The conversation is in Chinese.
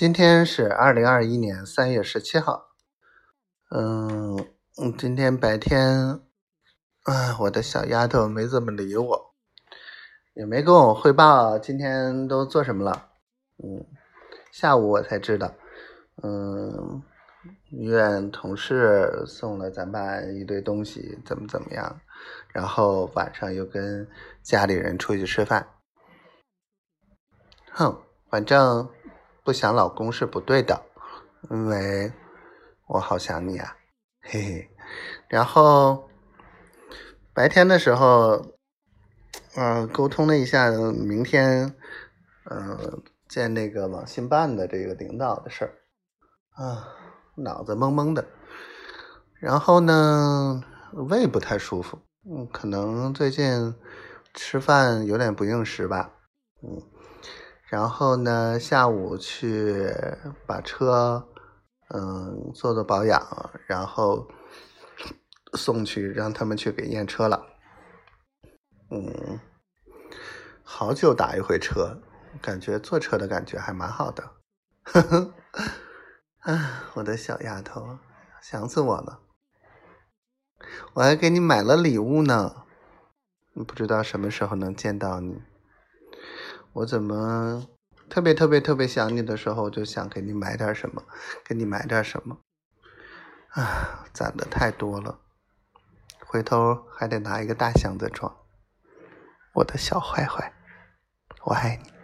今天是二零二一年三月十七号。嗯，今天白天，啊，我的小丫头没怎么理我，也没跟我汇报今天都做什么了。嗯，下午我才知道，嗯，医院同事送了咱爸一堆东西，怎么怎么样，然后晚上又跟家里人出去吃饭。哼，反正。不想老公是不对的，因为我好想你啊，嘿嘿。然后白天的时候，嗯，沟通了一下明天，嗯，见那个网信办的这个领导的事儿，啊，脑子懵懵的。然后呢，胃不太舒服，嗯，可能最近吃饭有点不应时吧，嗯。然后呢，下午去把车，嗯，做做保养，然后送去让他们去给验车了。嗯，好久打一回车，感觉坐车的感觉还蛮好的。呵呵，啊，我的小丫头，想死我了。我还给你买了礼物呢，不知道什么时候能见到你。我怎么特别特别特别想你的时候，就想给你买点什么，给你买点什么，啊，攒的太多了，回头还得拿一个大箱子装。我的小坏坏，我爱你。